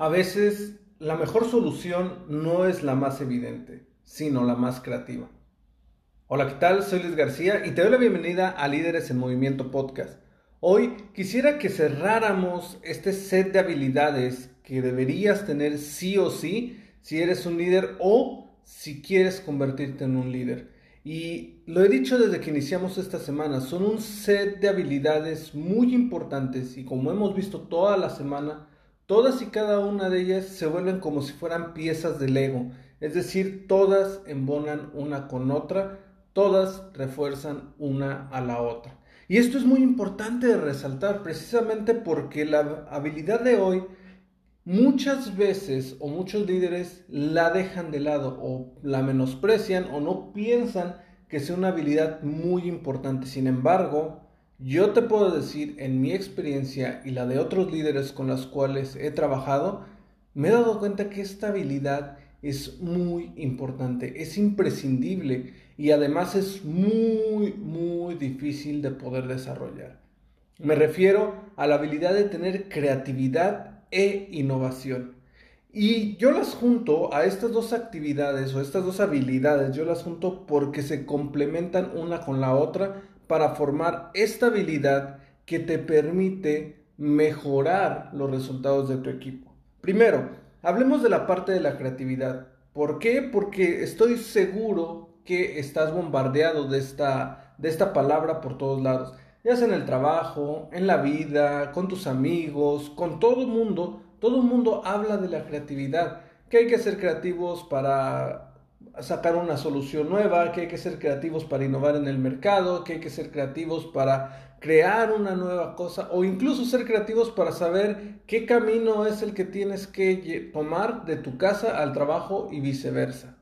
A veces la mejor solución no es la más evidente, sino la más creativa. Hola, ¿qué tal? Soy Luis García y te doy la bienvenida a Líderes en Movimiento Podcast. Hoy quisiera que cerráramos este set de habilidades que deberías tener sí o sí si eres un líder o si quieres convertirte en un líder. Y lo he dicho desde que iniciamos esta semana, son un set de habilidades muy importantes y como hemos visto toda la semana, Todas y cada una de ellas se vuelven como si fueran piezas de Lego, es decir, todas embonan una con otra, todas refuerzan una a la otra. Y esto es muy importante de resaltar precisamente porque la habilidad de hoy muchas veces o muchos líderes la dejan de lado o la menosprecian o no piensan que sea una habilidad muy importante. Sin embargo, yo te puedo decir, en mi experiencia y la de otros líderes con los cuales he trabajado, me he dado cuenta que esta habilidad es muy importante, es imprescindible y además es muy, muy difícil de poder desarrollar. Me refiero a la habilidad de tener creatividad e innovación. Y yo las junto a estas dos actividades o estas dos habilidades, yo las junto porque se complementan una con la otra para formar esta habilidad que te permite mejorar los resultados de tu equipo. Primero, hablemos de la parte de la creatividad. ¿Por qué? Porque estoy seguro que estás bombardeado de esta, de esta palabra por todos lados. Ya sea en el trabajo, en la vida, con tus amigos, con todo el mundo. Todo el mundo habla de la creatividad. Que hay que ser creativos para sacar una solución nueva, que hay que ser creativos para innovar en el mercado, que hay que ser creativos para crear una nueva cosa o incluso ser creativos para saber qué camino es el que tienes que tomar de tu casa al trabajo y viceversa.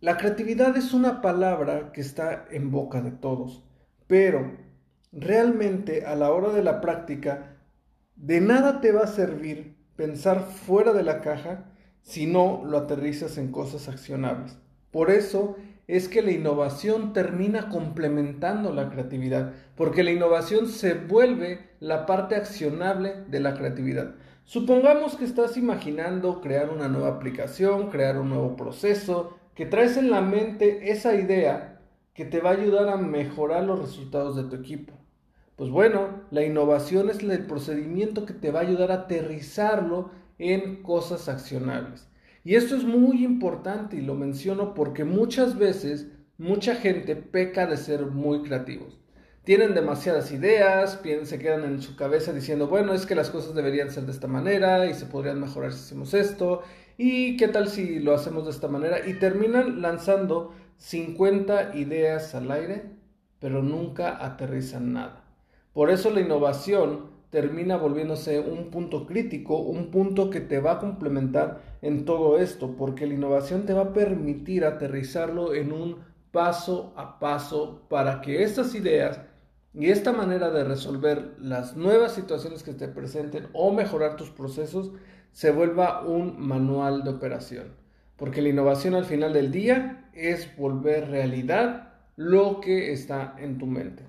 La creatividad es una palabra que está en boca de todos, pero realmente a la hora de la práctica, de nada te va a servir pensar fuera de la caja si no lo aterrizas en cosas accionables. Por eso es que la innovación termina complementando la creatividad, porque la innovación se vuelve la parte accionable de la creatividad. Supongamos que estás imaginando crear una nueva aplicación, crear un nuevo proceso, que traes en la mente esa idea que te va a ayudar a mejorar los resultados de tu equipo. Pues bueno, la innovación es el procedimiento que te va a ayudar a aterrizarlo en cosas accionables. Y esto es muy importante y lo menciono porque muchas veces mucha gente peca de ser muy creativos. Tienen demasiadas ideas, se quedan en su cabeza diciendo, bueno, es que las cosas deberían ser de esta manera y se podrían mejorar si hacemos esto y qué tal si lo hacemos de esta manera y terminan lanzando 50 ideas al aire, pero nunca aterrizan nada. Por eso la innovación termina volviéndose un punto crítico, un punto que te va a complementar en todo esto, porque la innovación te va a permitir aterrizarlo en un paso a paso para que estas ideas y esta manera de resolver las nuevas situaciones que te presenten o mejorar tus procesos se vuelva un manual de operación. Porque la innovación al final del día es volver realidad lo que está en tu mente.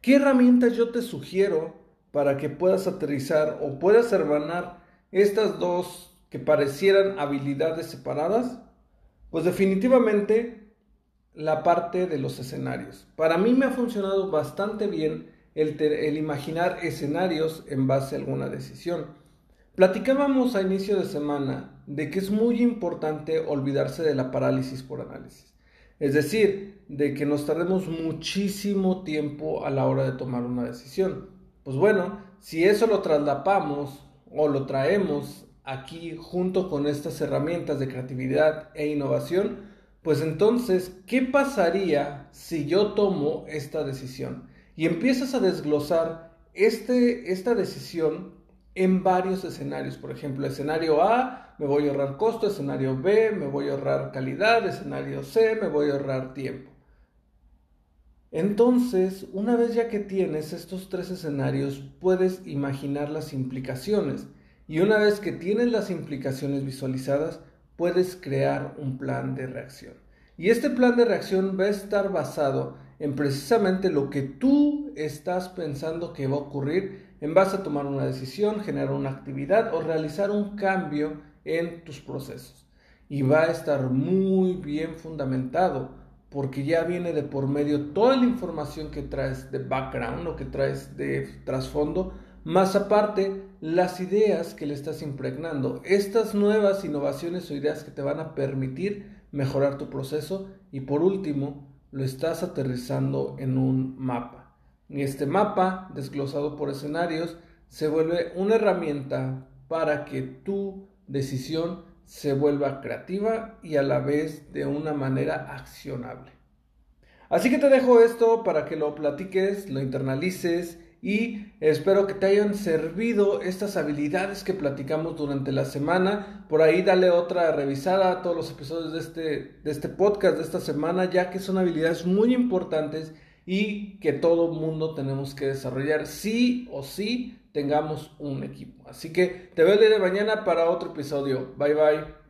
¿Qué herramientas yo te sugiero para que puedas aterrizar o puedas hermanar estas dos que parecieran habilidades separadas? Pues definitivamente la parte de los escenarios. Para mí me ha funcionado bastante bien el, el, imaginar escenarios en base a alguna decisión. Platicábamos a inicio de semana de que es muy importante olvidarse de la parálisis por análisis. Es decir, de que nos tardemos muchísimo tiempo a la hora de tomar una decisión. Pues bueno, si eso lo traslapamos o lo traemos aquí junto con estas herramientas de creatividad e innovación, Pues entonces, ¿qué pasaría si yo tomo esta decisión? Y empiezas a desglosar este, esta decisión en varios escenarios. Por ejemplo, escenario A, me voy a ahorrar costo, escenario B, me voy a ahorrar calidad, escenario C, me voy a ahorrar tiempo. Entonces, una vez ya que tienes estos tres escenarios, puedes imaginar las implicaciones. Y una vez que tienes las implicaciones visualizadas, puedes crear un plan de reacción. Y este plan de reacción va a estar basado en precisamente lo que tú estás pensando que va a ocurrir en base a tomar una decisión, generar una actividad o realizar un cambio en tus procesos. Y va a estar muy bien fundamentado porque ya viene de por medio toda la información que traes de background o que traes de trasfondo, más aparte las ideas que le estás impregnando, estas nuevas innovaciones o ideas que te van a permitir mejorar tu proceso y por último lo estás aterrizando en un mapa. Y este mapa, desglosado por escenarios, se vuelve una herramienta para que tu decisión se vuelva creativa y a la vez de una manera accionable. Así que te dejo esto para que lo platiques, lo internalices y espero que te hayan servido estas habilidades que platicamos durante la semana. Por ahí dale otra revisada a todos los episodios de este, de este podcast de esta semana, ya que son habilidades muy importantes y que todo mundo tenemos que desarrollar sí o sí tengamos un equipo. Así que te veo el día de mañana para otro episodio. Bye bye.